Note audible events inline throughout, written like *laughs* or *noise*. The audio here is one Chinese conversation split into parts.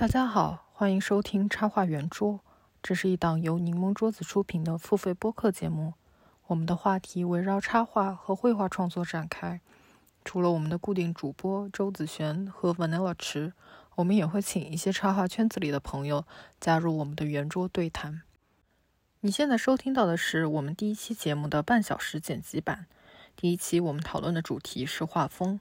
大家好，欢迎收听插画圆桌，这是一档由柠檬桌子出品的付费播客节目。我们的话题围绕插画和绘画创作展开。除了我们的固定主播周子璇和 Vanilla 池，我们也会请一些插画圈子里的朋友加入我们的圆桌对谈。你现在收听到的是我们第一期节目的半小时剪辑版。第一期我们讨论的主题是画风。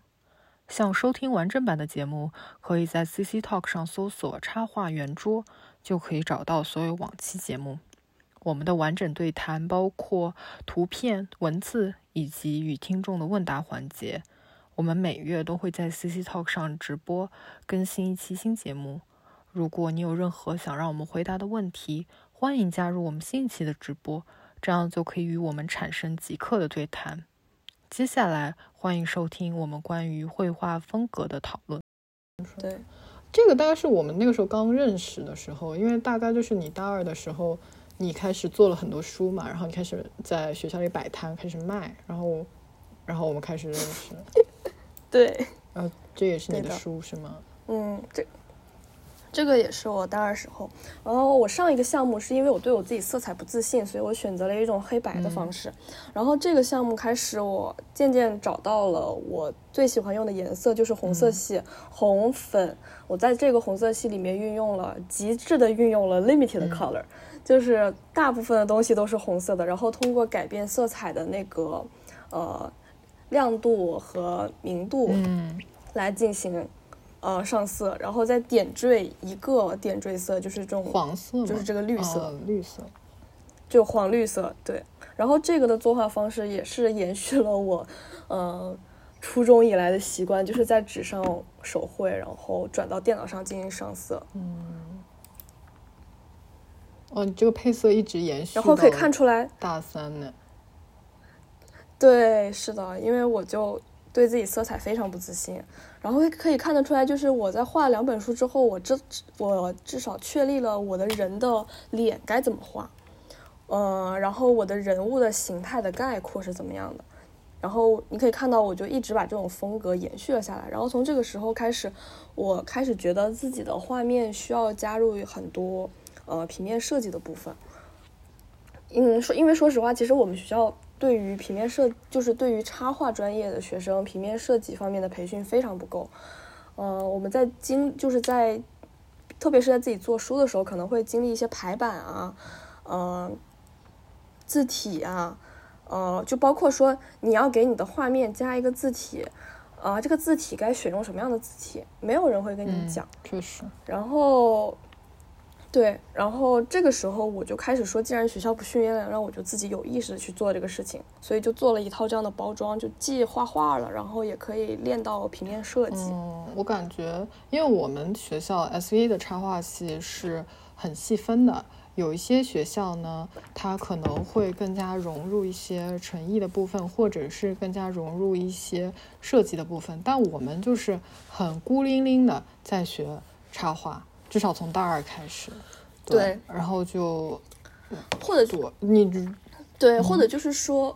想收听完整版的节目，可以在 CC Talk 上搜索“插画圆桌”，就可以找到所有往期节目。我们的完整对谈包括图片、文字以及与听众的问答环节。我们每月都会在 CC Talk 上直播更新一期新节目。如果你有任何想让我们回答的问题，欢迎加入我们新一期的直播，这样就可以与我们产生即刻的对谈。接下来，欢迎收听我们关于绘画风格的讨论。对，这个大概是我们那个时候刚认识的时候，因为大概就是你大二的时候，你开始做了很多书嘛，然后你开始在学校里摆摊，开始卖，然后，然后我们开始认识。*laughs* 对，然后这也是你的书是吗？嗯，这。这个也是我大二时候，然后我上一个项目是因为我对我自己色彩不自信，所以我选择了一种黑白的方式。然后这个项目开始，我渐渐找到了我最喜欢用的颜色，就是红色系，红粉。我在这个红色系里面运用了极致的运用了 limited color，就是大部分的东西都是红色的。然后通过改变色彩的那个呃亮度和明度，嗯，来进行。呃，上色，然后再点缀一个点缀色，就是这种黄色，就是这个绿色，绿色，就黄绿色，对。然后这个的作画方式也是延续了我，*laughs* 呃，初中以来的习惯，就是在纸上手绘，然后转到电脑上进行上色。嗯。哦，你这个配色一直延续，然后可以看出来大三呢。对，是的，因为我就对自己色彩非常不自信。然后可以看得出来，就是我在画两本书之后，我至我至少确立了我的人的脸该怎么画，嗯，然后我的人物的形态的概括是怎么样的。然后你可以看到，我就一直把这种风格延续了下来。然后从这个时候开始，我开始觉得自己的画面需要加入很多呃平面设计的部分。嗯，说因为说实话，其实我们学校。对于平面设，就是对于插画专业的学生，平面设计方面的培训非常不够。嗯，我们在经，就是在，特别是在自己做书的时候，可能会经历一些排版啊，嗯，字体啊，呃，就包括说你要给你的画面加一个字体，啊，这个字体该选用什么样的字体，没有人会跟你讲。确实。然后。对，然后这个时候我就开始说，既然学校不训练了，让我就自己有意识的去做这个事情，所以就做了一套这样的包装，就既画画了，然后也可以练到平面设计。嗯，我感觉，因为我们学校 S V 的插画系是很细分的，有一些学校呢，它可能会更加融入一些纯艺的部分，或者是更加融入一些设计的部分，但我们就是很孤零零的在学插画。至少从大二开始，对，然后就或者说你对，或者就是说，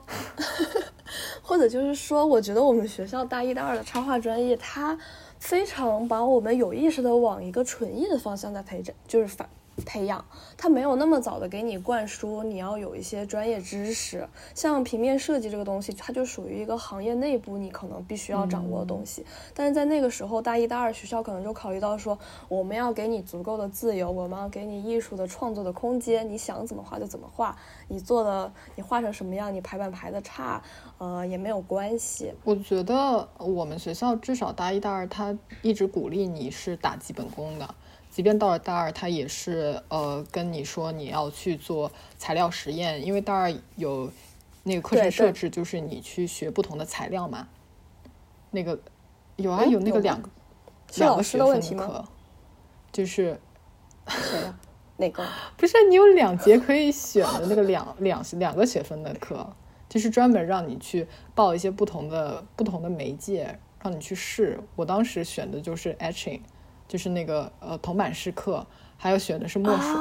*laughs* 或者就是说，我觉得我们学校大一、大二的插画专业，它非常把我们有意识的往一个纯艺的方向在培展，就是反。培养他没有那么早的给你灌输，你要有一些专业知识，像平面设计这个东西，它就属于一个行业内部你可能必须要掌握的东西。但是在那个时候，大一、大二学校可能就考虑到说，我们要给你足够的自由，我们要给你艺术的创作的空间，你想怎么画就怎么画，你做的你画成什么样，你排版排的差，呃也没有关系。我觉得我们学校至少大一、大二，他一直鼓励你是打基本功的。即便到了大二，他也是呃跟你说你要去做材料实验，因为大二有那个课程设置，就是你去学不同的材料嘛。那个有啊，有那个两个两个学分的课，就是哪个？*laughs* 不是你有两节可以选的那个两两两个学分的课，就是专门让你去报一些不同的不同的媒介，让你去试。我当时选的就是 etching。就是那个呃铜板试课，还有选的是墨水，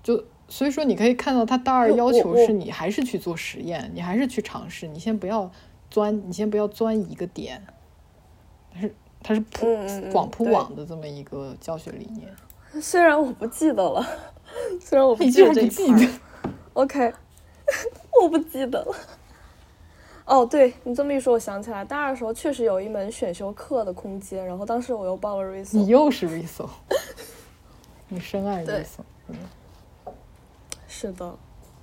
就所以说你可以看到他大二要求是你还是去做实验，你还是去尝试，你先不要钻，你先不要钻一个点，但是它是铺广铺网的这么一个教学理念。虽然我不记得了，*laughs* 虽然我不记得这一块，OK，*laughs* 我不记得了。哦，对你这么一说，我想起来，大二的时候确实有一门选修课的空间，然后当时我又报了 r e s o 你又是 r e s o 你深爱 r e s o 嗯，是的，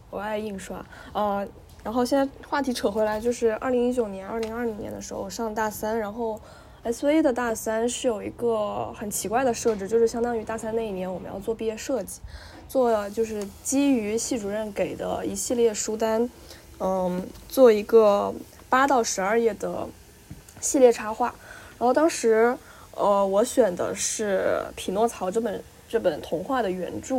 我爱印刷。呃，然后现在话题扯回来，就是二零一九年、二零二零年的时候，我上大三，然后 SV 的大三是有一个很奇怪的设置，就是相当于大三那一年我们要做毕业设计，做就是基于系主任给的一系列书单。嗯，做一个八到十二页的系列插画，然后当时，呃，我选的是《匹诺曹》这本这本童话的原著，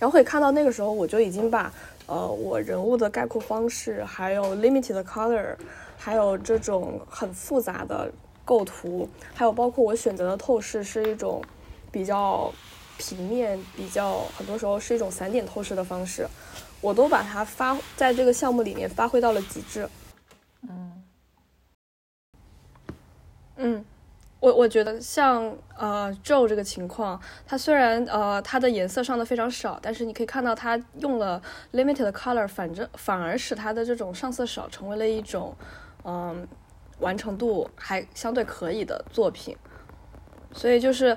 然后可以看到那个时候我就已经把呃我人物的概括方式，还有 limited color，还有这种很复杂的构图，还有包括我选择的透视是一种比较平面，比较很多时候是一种散点透视的方式。我都把它发在这个项目里面发挥到了极致。嗯，嗯，我我觉得像呃 Joe 这个情况，它虽然呃它的颜色上的非常少，但是你可以看到它用了 limited color，反正反而使它的这种上色少成为了一种嗯完成度还相对可以的作品。所以就是。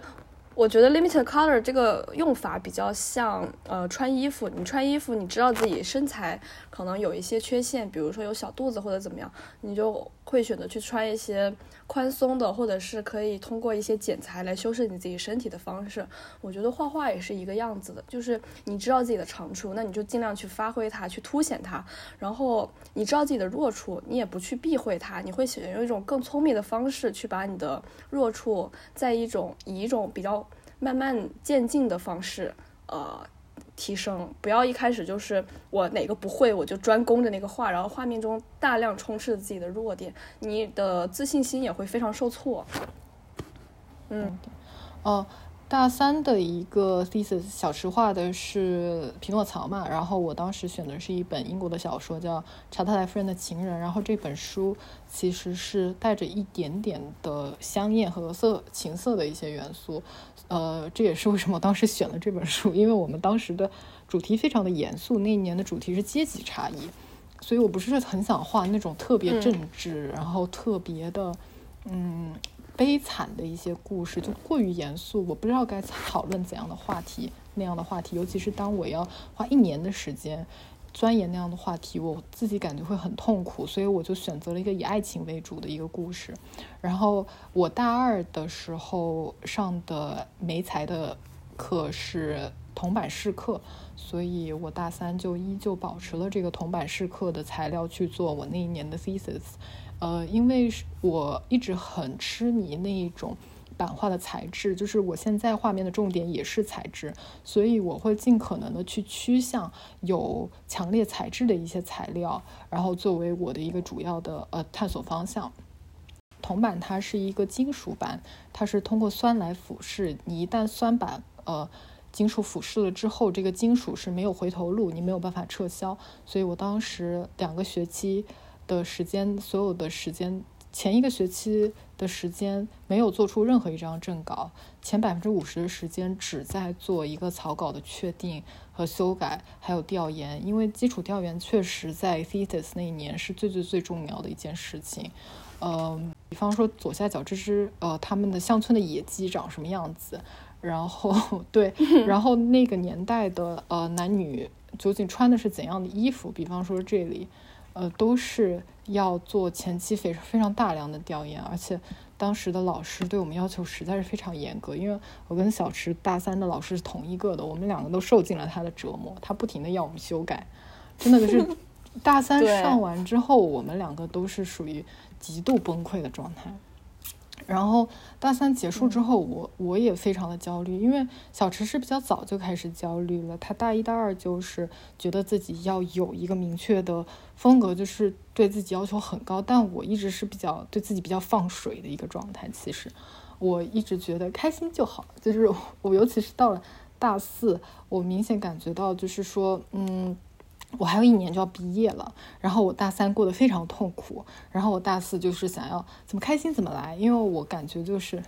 我觉得 limited color 这个用法比较像，呃，穿衣服。你穿衣服，你知道自己身材可能有一些缺陷，比如说有小肚子或者怎么样，你就会选择去穿一些。宽松的，或者是可以通过一些剪裁来修饰你自己身体的方式，我觉得画画也是一个样子的，就是你知道自己的长处，那你就尽量去发挥它，去凸显它。然后你知道自己的弱处，你也不去避讳它，你会选用一种更聪明的方式去把你的弱处，在一种以一种比较慢慢渐进的方式，呃。提升，不要一开始就是我哪个不会我就专攻着那个画，然后画面中大量充斥着自己的弱点，你的自信心也会非常受挫。嗯，哦。大三的一个 thesis 小池画的是匹诺曹嘛，然后我当时选的是一本英国的小说，叫《查特莱夫人的情人》，然后这本书其实是带着一点点的香艳和色情色的一些元素，呃，这也是为什么当时选了这本书，因为我们当时的主题非常的严肃，那一年的主题是阶级差异，所以我不是很想画那种特别政治，然后特别的，嗯。悲惨的一些故事就过于严肃，我不知道该讨论怎样的话题，那样的话题，尤其是当我要花一年的时间钻研那样的话题，我自己感觉会很痛苦，所以我就选择了一个以爱情为主的一个故事。然后我大二的时候上的媒材的课是铜板试课，所以我大三就依旧保持了这个铜板试课的材料去做我那一年的 thesis。呃，因为是我一直很痴迷那一种版画的材质，就是我现在画面的重点也是材质，所以我会尽可能的去趋向有强烈材质的一些材料，然后作为我的一个主要的呃探索方向。铜板它是一个金属板，它是通过酸来腐蚀，你一旦酸板呃金属腐蚀了之后，这个金属是没有回头路，你没有办法撤销，所以我当时两个学期。的时间，所有的时间，前一个学期的时间没有做出任何一张正稿，前百分之五十的时间只在做一个草稿的确定和修改，还有调研。因为基础调研确实在 thesis 那一年是最最最重要的一件事情。嗯，比方说左下角这只呃他们的乡村的野鸡长什么样子，然后对，*laughs* 然后那个年代的呃男女究竟穿的是怎样的衣服？比方说这里。呃，都是要做前期非非常大量的调研，而且当时的老师对我们要求实在是非常严格。因为我跟小池大三的老师是同一个的，我们两个都受尽了他的折磨，他不停的要我们修改，真的就是 *laughs* 大三上完之后，我们两个都是属于极度崩溃的状态。然后大三结束之后，我我也非常的焦虑，因为小池是比较早就开始焦虑了。他大一、大二就是觉得自己要有一个明确的风格，就是对自己要求很高。但我一直是比较对自己比较放水的一个状态。其实我一直觉得开心就好。就是我，尤其是到了大四，我明显感觉到，就是说，嗯，我还有一年就要毕业了，然后我大三过得非常痛苦，然后我大四就是想要怎么开心怎么来，因为我感觉就是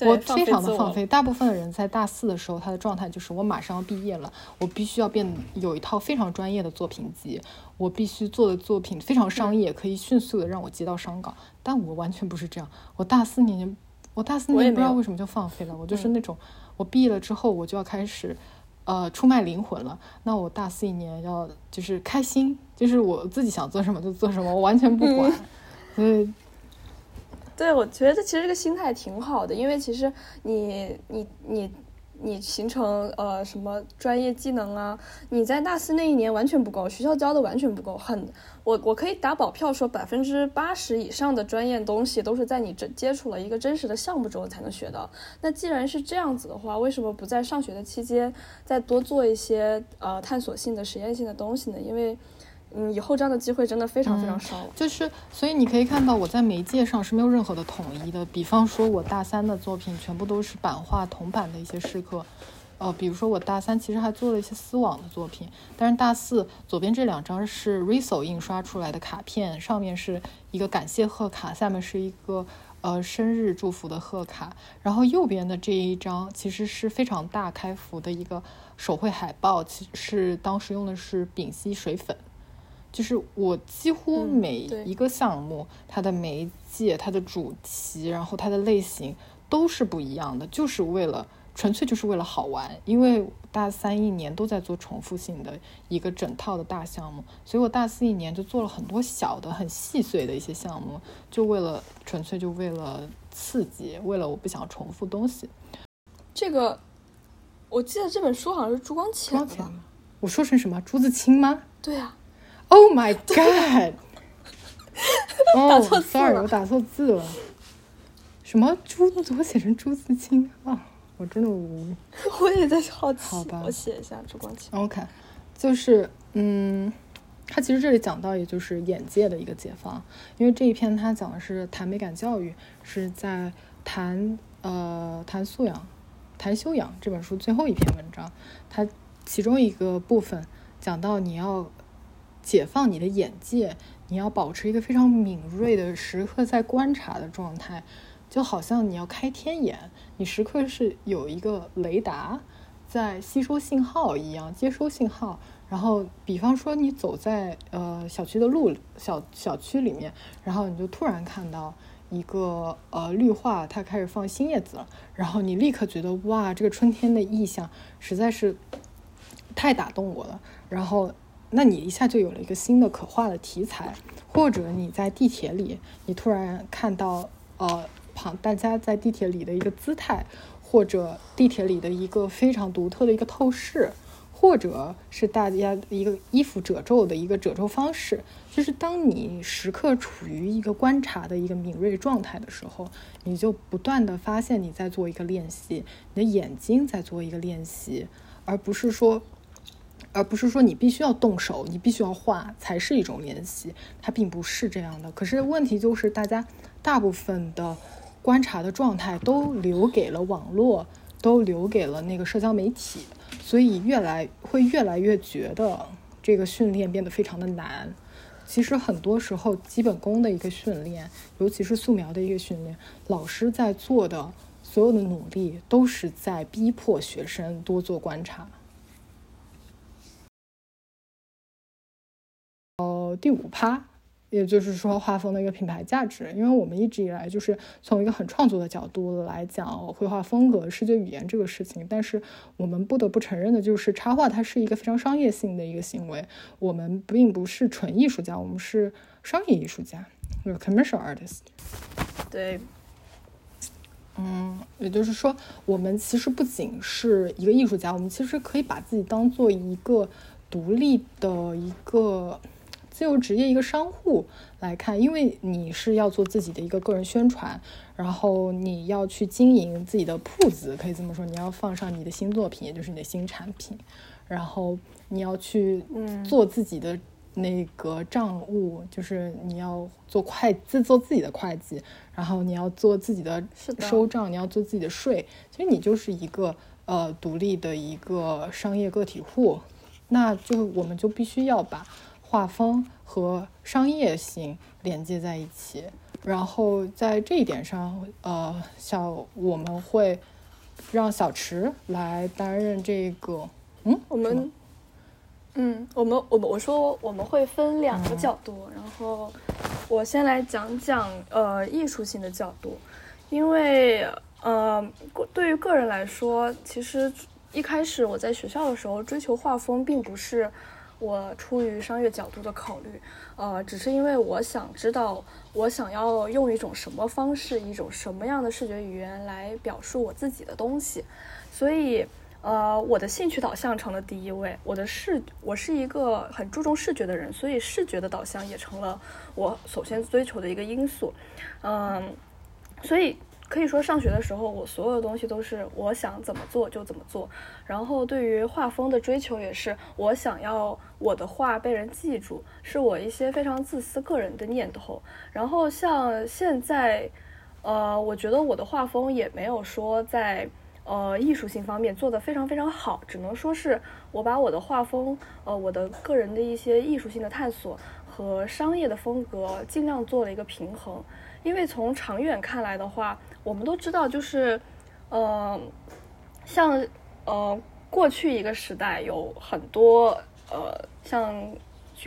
我非常的放飞。大部分的人在大四的时候，他的状态就是我马上要毕业了，我必须要变有一套非常专业的作品集，我必须做的作品非常商业，可以迅速的让我接到商稿。但我完全不是这样，我大四年，我大四年不知道为什么就放飞了，我就是那种我毕业了之后我就要开始。呃，出卖灵魂了。那我大四一年要就是开心，就是我自己想做什么就做什么，我完全不管。嗯，*laughs* 对，我觉得其实这个心态挺好的，因为其实你你你。你形成呃什么专业技能啊？你在大四那一年完全不够，学校教的完全不够。很，我我可以打保票说，百分之八十以上的专业东西都是在你真接触了一个真实的项目之后才能学到。那既然是这样子的话，为什么不在上学的期间再多做一些呃探索性的实验性的东西呢？因为。嗯，以后这样的机会真的非常非常少。就是，所以你可以看到我在媒介上是没有任何的统一的。比方说，我大三的作品全部都是版画铜版的一些试课。呃，比如说我大三其实还做了一些丝网的作品，但是大四左边这两张是 Riso 印刷出来的卡片，上面是一个感谢贺卡，下面是一个呃生日祝福的贺卡。然后右边的这一张其实是非常大开幅的一个手绘海报，其实当时用的是丙烯水粉。就是我几乎每一个项目，它的媒介、它的主题，然后它的类型都是不一样的，就是为了纯粹就是为了好玩。因为大三一年都在做重复性的一个整套的大项目，所以我大四一年就做了很多小的、很细碎的一些项目，就为了纯粹就为了刺激，为了我不想重复东西。这个我记得这本书好像是朱光潜的，我说成什么朱自清吗？对呀。Oh my *laughs* god！*laughs* 打错字了，我打错字了。什么朱？怎么写成朱自清啊？我真的无。*laughs* 我也在好奇。好吧，我写一下朱光潜。OK，就是嗯，他其实这里讲到，也就是眼界的一个解放。因为这一篇他讲的是谈美感教育，是在谈呃谈素养、谈修养这本书最后一篇文章。它其中一个部分讲到你要。解放你的眼界，你要保持一个非常敏锐的时刻在观察的状态，就好像你要开天眼，你时刻是有一个雷达在吸收信号一样，接收信号。然后，比方说你走在呃小区的路小小区里面，然后你就突然看到一个呃绿化，它开始放新叶子了，然后你立刻觉得哇，这个春天的意象实在是太打动我了，然后。那你一下就有了一个新的可画的题材，或者你在地铁里，你突然看到呃旁大家在地铁里的一个姿态，或者地铁里的一个非常独特的一个透视，或者是大家一个衣服褶皱的一个褶皱方式，就是当你时刻处于一个观察的一个敏锐状态的时候，你就不断的发现你在做一个练习，你的眼睛在做一个练习，而不是说。而不是说你必须要动手，你必须要画才是一种练习，它并不是这样的。可是问题就是，大家大部分的观察的状态都留给了网络，都留给了那个社交媒体，所以越来会越来越觉得这个训练变得非常的难。其实很多时候，基本功的一个训练，尤其是素描的一个训练，老师在做的所有的努力，都是在逼迫学生多做观察。第五趴，也就是说画风的一个品牌价值，因为我们一直以来就是从一个很创作的角度来讲绘画风格、视觉语言这个事情，但是我们不得不承认的就是插画它是一个非常商业性的一个行为，我们并不是纯艺术家，我们是商业艺术家，就是 commercial artist。对，嗯，也就是说，我们其实不仅是一个艺术家，我们其实可以把自己当做一个独立的一个。自由职业一个商户来看，因为你是要做自己的一个个人宣传，然后你要去经营自己的铺子，可以这么说，你要放上你的新作品，也就是你的新产品，然后你要去做自己的那个账务，就是你要做会自做自己的会计，然后你要做自己的收账，你要做自己的税，其实你就是一个呃独立的一个商业个体户。那就我们就必须要把画风和商业性连接在一起。然后在这一点上，呃，小我们会让小池来担任这个，嗯，我们，嗯，我们我们我说我们会分两个角度，然后我先来讲讲呃艺术性的角度，因为呃对于个人来说，其实一开始我在学校的时候追求画风，并不是我出于商业角度的考虑。呃，只是因为我想知道，我想要用一种什么方式，一种什么样的视觉语言来表述我自己的东西，所以，呃，我的兴趣导向成了第一位。我的视，我是一个很注重视觉的人，所以视觉的导向也成了我首先追求的一个因素。嗯，所以。可以说，上学的时候，我所有的东西都是我想怎么做就怎么做。然后，对于画风的追求也是，我想要我的画被人记住，是我一些非常自私个人的念头。然后，像现在，呃，我觉得我的画风也没有说在呃艺术性方面做得非常非常好，只能说是我把我的画风，呃，我的个人的一些艺术性的探索和商业的风格尽量做了一个平衡。因为从长远看来的话，我们都知道，就是，呃，像呃过去一个时代有很多呃像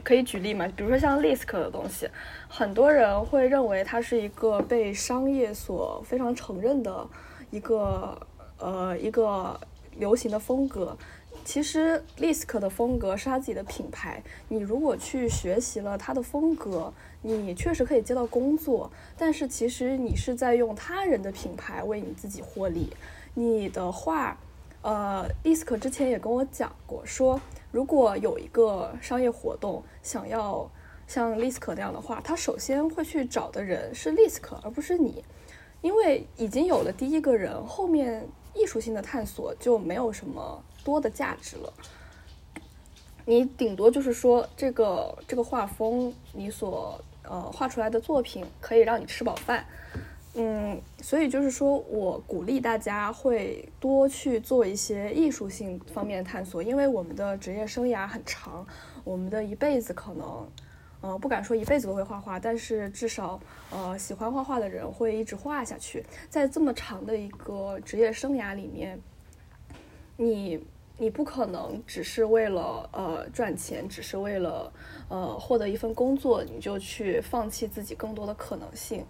可以举例嘛，比如说像 Lisk 的东西，很多人会认为它是一个被商业所非常承认的一个呃一个流行的风格。其实 Lisk 的风格是他自己的品牌，你如果去学习了他的风格。你确实可以接到工作，但是其实你是在用他人的品牌为你自己获利。你的话，呃，，Lisk 之前也跟我讲过，说如果有一个商业活动想要像 Lisk 那样的话，他首先会去找的人是 Lisk，而不是你，因为已经有了第一个人，后面艺术性的探索就没有什么多的价值了。你顶多就是说这个这个画风，你所呃，画出来的作品可以让你吃饱饭，嗯，所以就是说我鼓励大家会多去做一些艺术性方面的探索，因为我们的职业生涯很长，我们的一辈子可能，呃，不敢说一辈子都会画画，但是至少，呃，喜欢画画的人会一直画下去，在这么长的一个职业生涯里面，你。你不可能只是为了呃赚钱，只是为了呃获得一份工作，你就去放弃自己更多的可能性。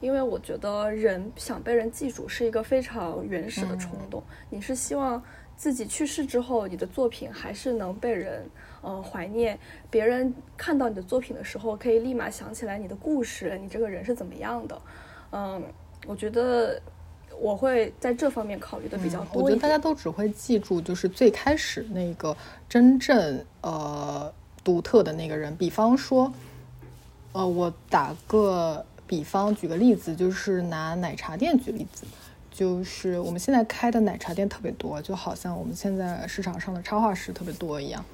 因为我觉得人想被人记住是一个非常原始的冲动。你是希望自己去世之后，你的作品还是能被人呃怀念，别人看到你的作品的时候，可以立马想起来你的故事，你这个人是怎么样的。嗯，我觉得。我会在这方面考虑的比较多我觉得大家都只会记住，就是最开始那个真正呃独特的那个人。比方说，呃，我打个比方，举个例子，就是拿奶茶店举例子，就是我们现在开的奶茶店特别多，就好像我们现在市场上的插画师特别多一样。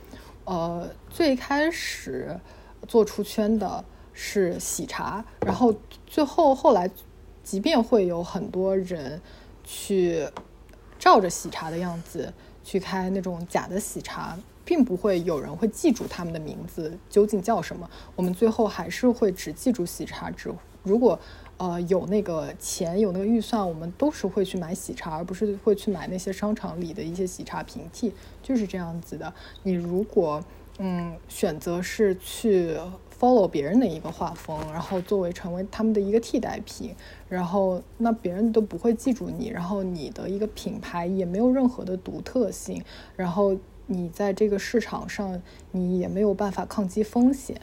呃，最开始做出圈的是喜茶，然后最后后来。即便会有很多人去照着喜茶的样子去开那种假的喜茶，并不会有人会记住他们的名字究竟叫什么。我们最后还是会只记住喜茶。只如果呃有那个钱有那个预算，我们都是会去买喜茶，而不是会去买那些商场里的一些喜茶平替。就是这样子的。你如果嗯选择是去。follow 别人的一个画风，然后作为成为他们的一个替代品，然后那别人都不会记住你，然后你的一个品牌也没有任何的独特性，然后你在这个市场上你也没有办法抗击风险，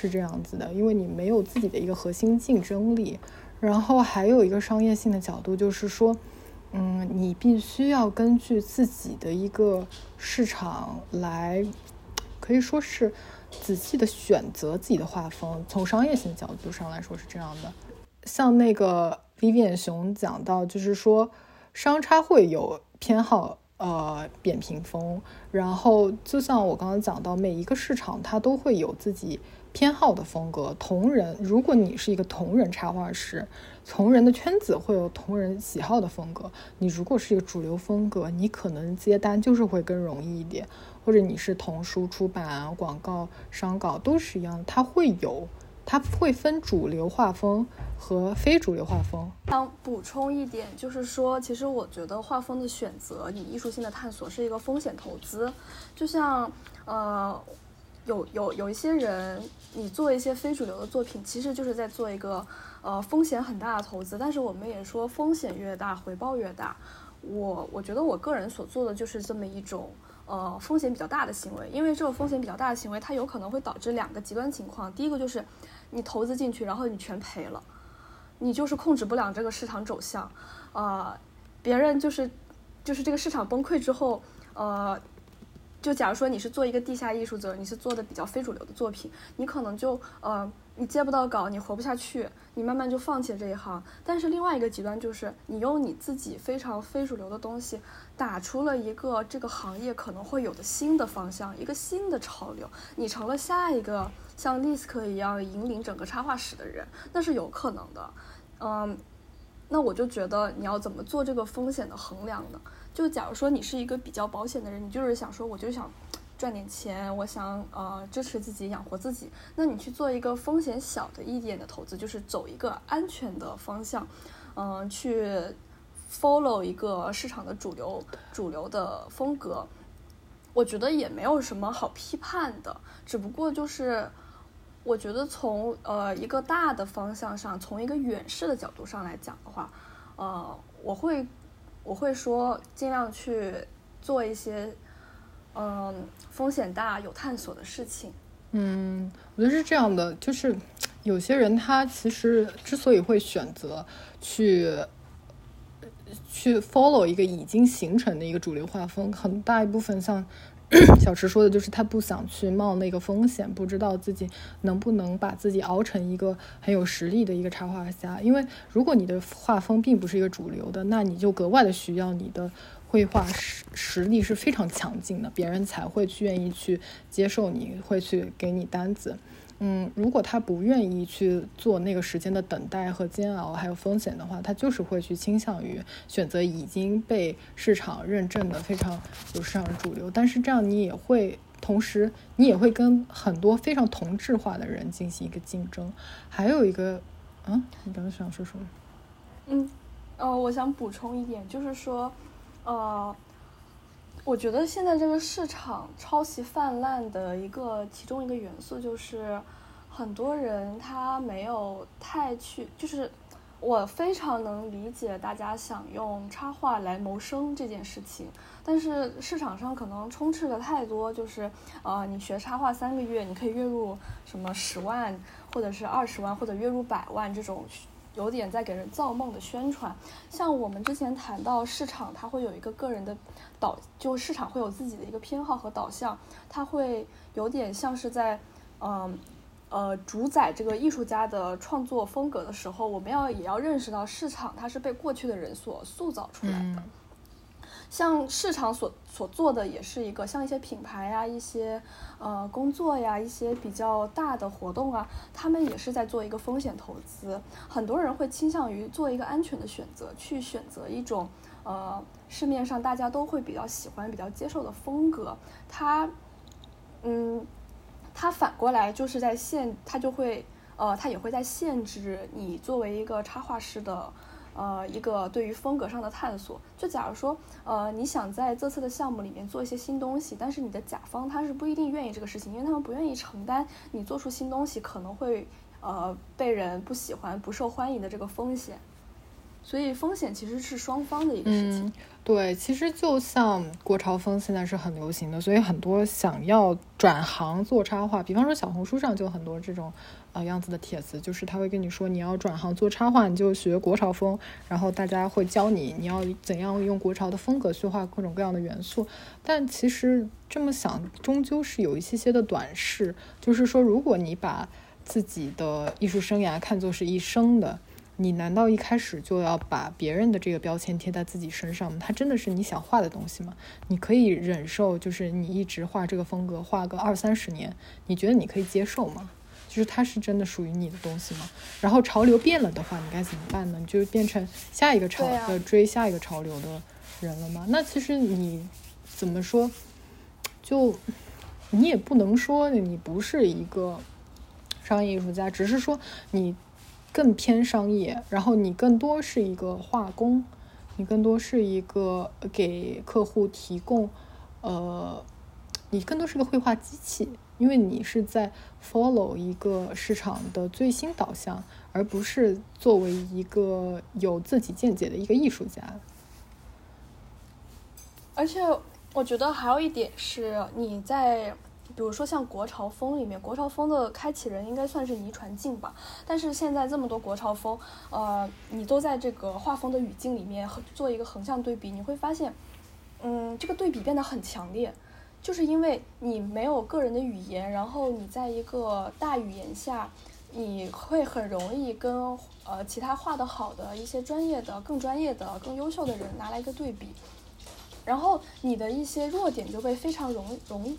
是这样子的，因为你没有自己的一个核心竞争力。然后还有一个商业性的角度，就是说，嗯，你必须要根据自己的一个市场来，可以说是。仔细的选择自己的画风，从商业性角度上来说是这样的。像那个 Vivian 熊讲到，就是说商差会有偏好，呃，扁平风。然后就像我刚刚讲到，每一个市场它都会有自己偏好的风格。同人，如果你是一个同人插画师，同人的圈子会有同人喜好的风格。你如果是一个主流风格，你可能接单就是会更容易一点。或者你是童书出版、广告商稿都是一样，它会有。它会分主流画风和非主流画风。想补充一点，就是说，其实我觉得画风的选择，你艺术性的探索是一个风险投资。就像，呃，有有有一些人，你做一些非主流的作品，其实就是在做一个呃风险很大的投资。但是我们也说，风险越大，回报越大。我我觉得我个人所做的就是这么一种。呃，风险比较大的行为，因为这种风险比较大的行为，它有可能会导致两个极端情况。第一个就是，你投资进去，然后你全赔了，你就是控制不了这个市场走向。呃，别人就是，就是这个市场崩溃之后，呃，就假如说你是做一个地下艺术者，你是做的比较非主流的作品，你可能就呃。你接不到稿，你活不下去，你慢慢就放弃了这一行。但是另外一个极端就是，你用你自己非常非主流的东西，打出了一个这个行业可能会有的新的方向，一个新的潮流，你成了下一个像利斯克一样引领整个插画史的人，那是有可能的。嗯，那我就觉得你要怎么做这个风险的衡量呢？就假如说你是一个比较保险的人，你就是想说，我就想。赚点钱，我想呃支持自己养活自己。那你去做一个风险小的一点的投资，就是走一个安全的方向，嗯，去 follow 一个市场的主流主流的风格。我觉得也没有什么好批判的，只不过就是我觉得从呃一个大的方向上，从一个远视的角度上来讲的话，呃，我会我会说尽量去做一些。嗯，风险大，有探索的事情。嗯，我觉得是这样的，就是有些人他其实之所以会选择去去 follow 一个已经形成的一个主流画风，很大一部分像 *clears throat* 小池说的，就是他不想去冒那个风险，不知道自己能不能把自己熬成一个很有实力的一个插画家。因为如果你的画风并不是一个主流的，那你就格外的需要你的。绘画实实力是非常强劲的，别人才会去愿意去接受你，会去给你单子。嗯，如果他不愿意去做那个时间的等待和煎熬，还有风险的话，他就是会去倾向于选择已经被市场认证的非常有市场主流。但是这样你也会同时，你也会跟很多非常同质化的人进行一个竞争。还有一个，嗯，你刚刚想说什么？嗯，呃，我想补充一点，就是说。呃，我觉得现在这个市场抄袭泛滥的一个其中一个元素就是，很多人他没有太去，就是我非常能理解大家想用插画来谋生这件事情，但是市场上可能充斥了太多，就是呃，你学插画三个月，你可以月入什么十万，或者是二十万，或者月入百万这种。有点在给人造梦的宣传，像我们之前谈到市场，它会有一个个人的导，就市场会有自己的一个偏好和导向，它会有点像是在，嗯，呃，主宰这个艺术家的创作风格的时候，我们要也要认识到市场它是被过去的人所塑造出来的。像市场所所做的也是一个，像一些品牌呀、一些呃工作呀、一些比较大的活动啊，他们也是在做一个风险投资。很多人会倾向于做一个安全的选择，去选择一种呃市面上大家都会比较喜欢、比较接受的风格。它，嗯，它反过来就是在限，它就会呃，它也会在限制你作为一个插画师的。呃，一个对于风格上的探索，就假如说，呃，你想在这次的项目里面做一些新东西，但是你的甲方他是不一定愿意这个事情，因为他们不愿意承担你做出新东西可能会呃被人不喜欢、不受欢迎的这个风险。所以风险其实是双方的一个事情。对，其实就像国潮风现在是很流行的，所以很多想要转行做插画，比方说小红书上就很多这种呃样子的帖子，就是他会跟你说你要转行做插画，你就学国潮风，然后大家会教你你要怎样用国潮的风格去画各种各样的元素。但其实这么想，终究是有一些些的短视，就是说，如果你把自己的艺术生涯看作是一生的。你难道一开始就要把别人的这个标签贴在自己身上吗？它真的是你想画的东西吗？你可以忍受，就是你一直画这个风格，画个二三十年，你觉得你可以接受吗？就是它是真的属于你的东西吗？然后潮流变了的话，你该怎么办呢？你就变成下一个潮呃追下一个潮流的人了吗？那其实你怎么说，就你也不能说你不是一个商业艺术家，只是说你更偏商业，然后你更多是一个画工，你更多是一个给客户提供呃。你更多是个绘画机器，因为你是在 follow 一个市场的最新导向，而不是作为一个有自己见解的一个艺术家。而且我觉得还有一点是，你在比如说像国潮风里面，国潮风的开启人应该算是倪传静吧。但是现在这么多国潮风，呃，你都在这个画风的语境里面做一个横向对比，你会发现，嗯，这个对比变得很强烈。就是因为你没有个人的语言，然后你在一个大语言下，你会很容易跟呃其他画的好的一些专业的、更专业的、更优秀的人拿来一个对比，然后你的一些弱点就被非常容容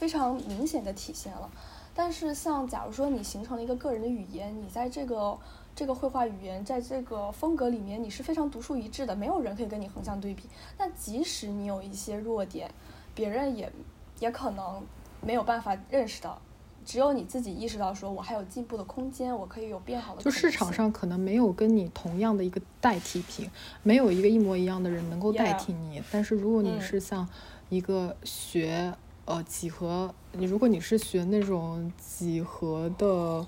非常明显的体现了。但是像假如说你形成了一个个人的语言，你在这个这个绘画语言在这个风格里面你是非常独树一帜的，没有人可以跟你横向对比。那即使你有一些弱点，别人也也可能没有办法认识到，只有你自己意识到，说我还有进步的空间，我可以有变好的。就市场上可能没有跟你同样的一个代替品，没有一个一模一样的人能够代替你。但是如果你是像一个学呃几何，你如果你是学那种几何的。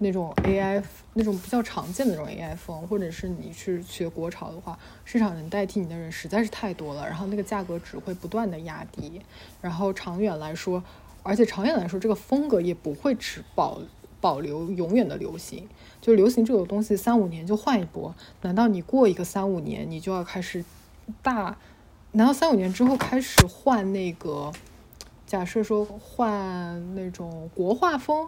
那种 AI 那种比较常见的那种 AI 风，或者是你是学国潮的话，市场能代替你的人实在是太多了，然后那个价格只会不断的压低，然后长远来说，而且长远来说，这个风格也不会只保保留永远的流行，就流行这种东西三五年就换一波，难道你过一个三五年你就要开始大？难道三五年之后开始换那个？假设说换那种国画风？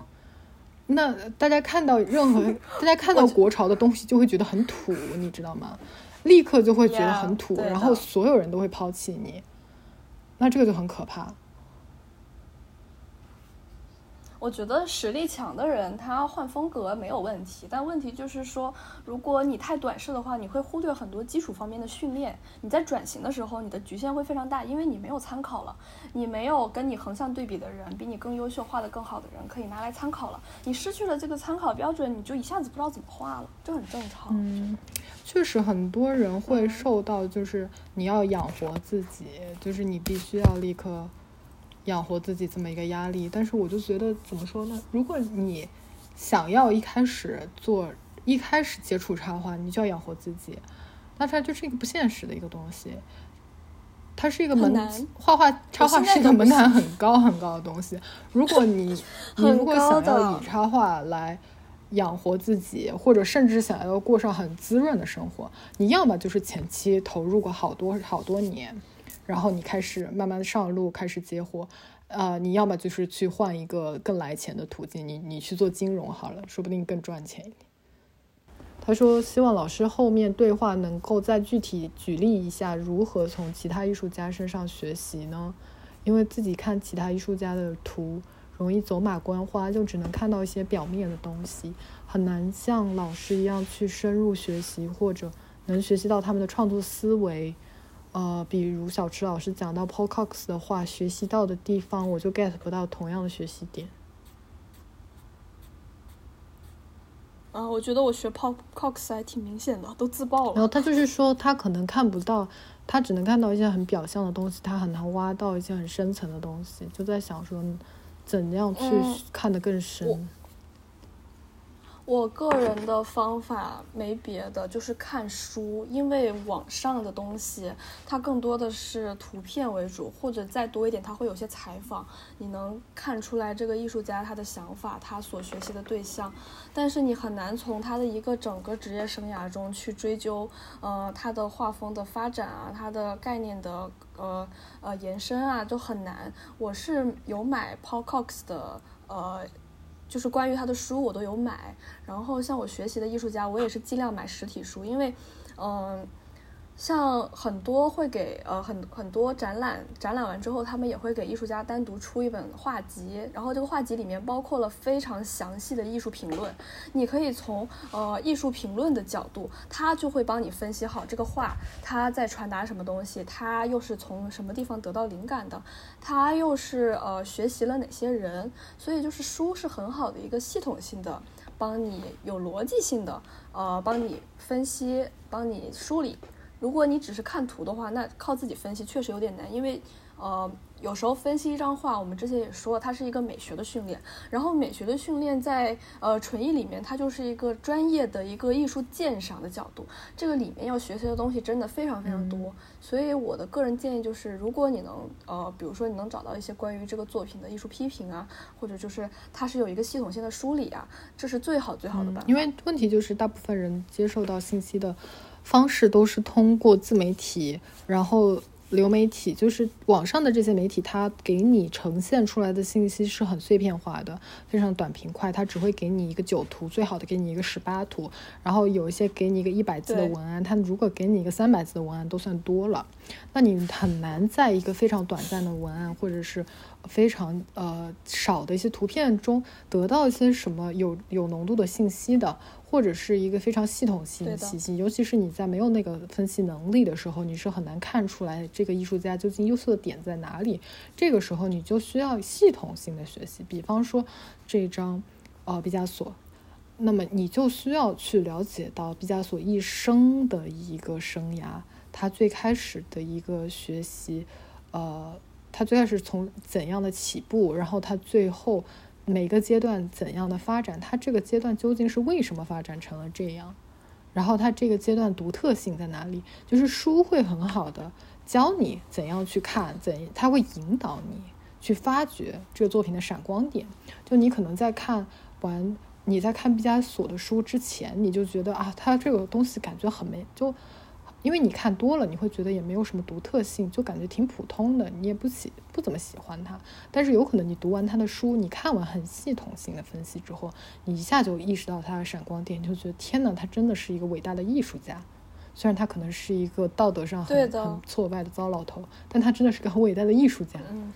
那大家看到任何 *laughs* 大家看到国潮的东西就会觉得很土，你知道吗？立刻就会觉得很土，然后所有人都会抛弃你，那这个就很可怕。我觉得实力强的人他换风格没有问题，但问题就是说，如果你太短视的话，你会忽略很多基础方面的训练。你在转型的时候，你的局限会非常大，因为你没有参考了，你没有跟你横向对比的人，比你更优秀、画的更好的人可以拿来参考了。你失去了这个参考标准，你就一下子不知道怎么画了，这很正常。嗯，确实很多人会受到，就是你要养活自己，就是你必须要立刻。养活自己这么一个压力，但是我就觉得怎么说呢？如果你想要一开始做，一开始接触插画，你就要养活自己，那它就是一个不现实的一个东西。它是一个门画画插画是一个门槛很高很高的东西。如果你 *laughs* 你如果想要以插画来养活自己，或者甚至想要过上很滋润的生活，你要么就是前期投入过好多好多年。然后你开始慢慢上路，开始接活，呃，你要么就是去换一个更来钱的途径，你你去做金融好了，说不定更赚钱一点。他说希望老师后面对话能够再具体举例一下如何从其他艺术家身上学习呢？因为自己看其他艺术家的图容易走马观花，就只能看到一些表面的东西，很难像老师一样去深入学习，或者能学习到他们的创作思维。呃，比如小池老师讲到 Paul Cox 的话，学习到的地方，我就 get 不到同样的学习点。啊，我觉得我学 Paul Cox 还挺明显的，都自爆了。然后他就是说，他可能看不到，他只能看到一些很表象的东西，他很难挖到一些很深层的东西。就在想说，怎样去看得更深。我个人的方法没别的，就是看书，因为网上的东西它更多的是图片为主，或者再多一点，它会有些采访，你能看出来这个艺术家他的想法，他所学习的对象，但是你很难从他的一个整个职业生涯中去追究，呃，他的画风的发展啊，他的概念的呃呃延伸啊，就很难。我是有买 Paul Cox 的呃。就是关于他的书，我都有买。然后像我学习的艺术家，我也是尽量买实体书，因为，嗯，像很多会给呃很很多展览展览完之后，他们也会给艺术家单独出一本画集，然后这个画集里面包括了非常详细的艺术评论，你可以从呃艺术评论的角度，他就会帮你分析好这个画它在传达什么东西，它又是从什么地方得到灵感的，它又是呃学习了哪些人，所以就是书是很好的一个系统性的，帮你有逻辑性的呃帮你分析，帮你梳理。如果你只是看图的话，那靠自己分析确实有点难，因为，呃，有时候分析一张画，我们之前也说，它是一个美学的训练。然后美学的训练在呃纯艺里面，它就是一个专业的一个艺术鉴赏的角度，这个里面要学习的东西真的非常非常多。所以我的个人建议就是，如果你能呃，比如说你能找到一些关于这个作品的艺术批评啊，或者就是它是有一个系统性的梳理啊，这是最好最好的办法。因为问题就是大部分人接受到信息的。方式都是通过自媒体，然后流媒体，就是网上的这些媒体，它给你呈现出来的信息是很碎片化的，非常短平快，它只会给你一个九图，最好的给你一个十八图，然后有一些给你一个一百字的文案，它如果给你一个三百字的文案都算多了，那你很难在一个非常短暂的文案或者是非常呃少的一些图片中得到一些什么有有浓度的信息的。或者是一个非常系统性的信息，尤其是你在没有那个分析能力的时候，你是很难看出来这个艺术家究竟优秀的点在哪里。这个时候你就需要系统性的学习。比方说这张，呃，毕加索，那么你就需要去了解到毕加索一生的一个生涯，他最开始的一个学习，呃，他最开始从怎样的起步，然后他最后。每个阶段怎样的发展，他这个阶段究竟是为什么发展成了这样？然后他这个阶段独特性在哪里？就是书会很好的教你怎样去看，怎他会引导你去发掘这个作品的闪光点。就你可能在看完你在看毕加索的书之前，你就觉得啊，他这个东西感觉很没就。因为你看多了，你会觉得也没有什么独特性，就感觉挺普通的，你也不喜不怎么喜欢他。但是有可能你读完他的书，你看完很系统性的分析之后，你一下就意识到他的闪光点，就觉得天呐，他真的是一个伟大的艺术家。虽然他可能是一个道德上很很挫败的糟老头，但他真的是个很伟大的艺术家。嗯，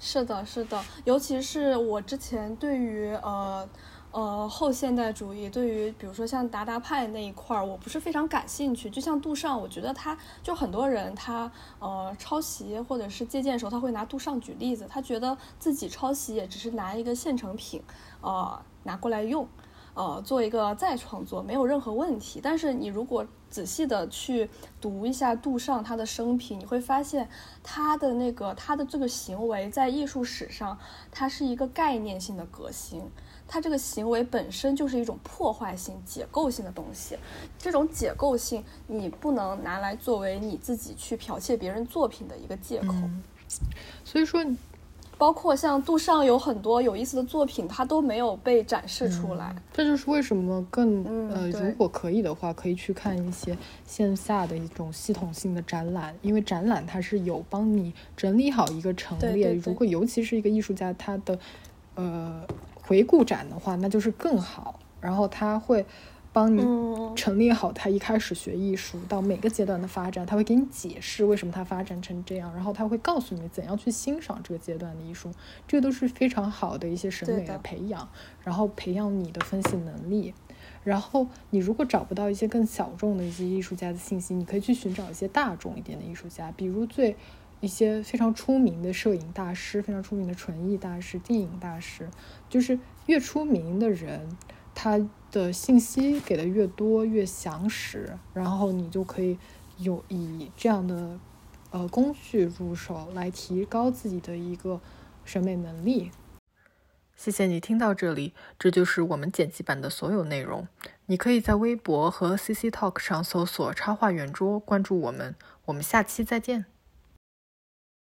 是的，是的，尤其是我之前对于呃。呃，后现代主义对于比如说像达达派那一块儿，我不是非常感兴趣。就像杜尚，我觉得他就很多人他呃抄袭或者是借鉴的时候，他会拿杜尚举例子，他觉得自己抄袭也只是拿一个现成品，呃拿过来用，呃做一个再创作没有任何问题。但是你如果仔细的去读一下杜尚他的生平，你会发现他的那个他的这个行为在艺术史上，它是一个概念性的革新。它这个行为本身就是一种破坏性、解构性的东西，这种解构性你不能拿来作为你自己去剽窃别人作品的一个借口。所以说，包括像杜尚有很多有意思的作品，它都没有被展示出来。这就是为什么更呃，如果可以的话，可以去看一些线下的一种系统性的展览，因为展览它是有帮你整理好一个陈列。如果尤其是一个艺术家，他的呃。回顾展的话，那就是更好。然后他会帮你陈列好他一开始学艺术到每个阶段的发展，他会给你解释为什么他发展成这样，然后他会告诉你怎样去欣赏这个阶段的艺术。这都是非常好的一些审美的培养，然后培养你的分析能力。然后你如果找不到一些更小众的一些艺术家的信息，你可以去寻找一些大众一点的艺术家，比如最。一些非常出名的摄影大师，非常出名的纯艺大师、电影大师，就是越出名的人，他的信息给的越多、越详实，然后你就可以有以这样的呃工具入手来提高自己的一个审美能力。谢谢你听到这里，这就是我们剪辑版的所有内容。你可以在微博和 CC Talk 上搜索“插画圆桌”，关注我们。我们下期再见。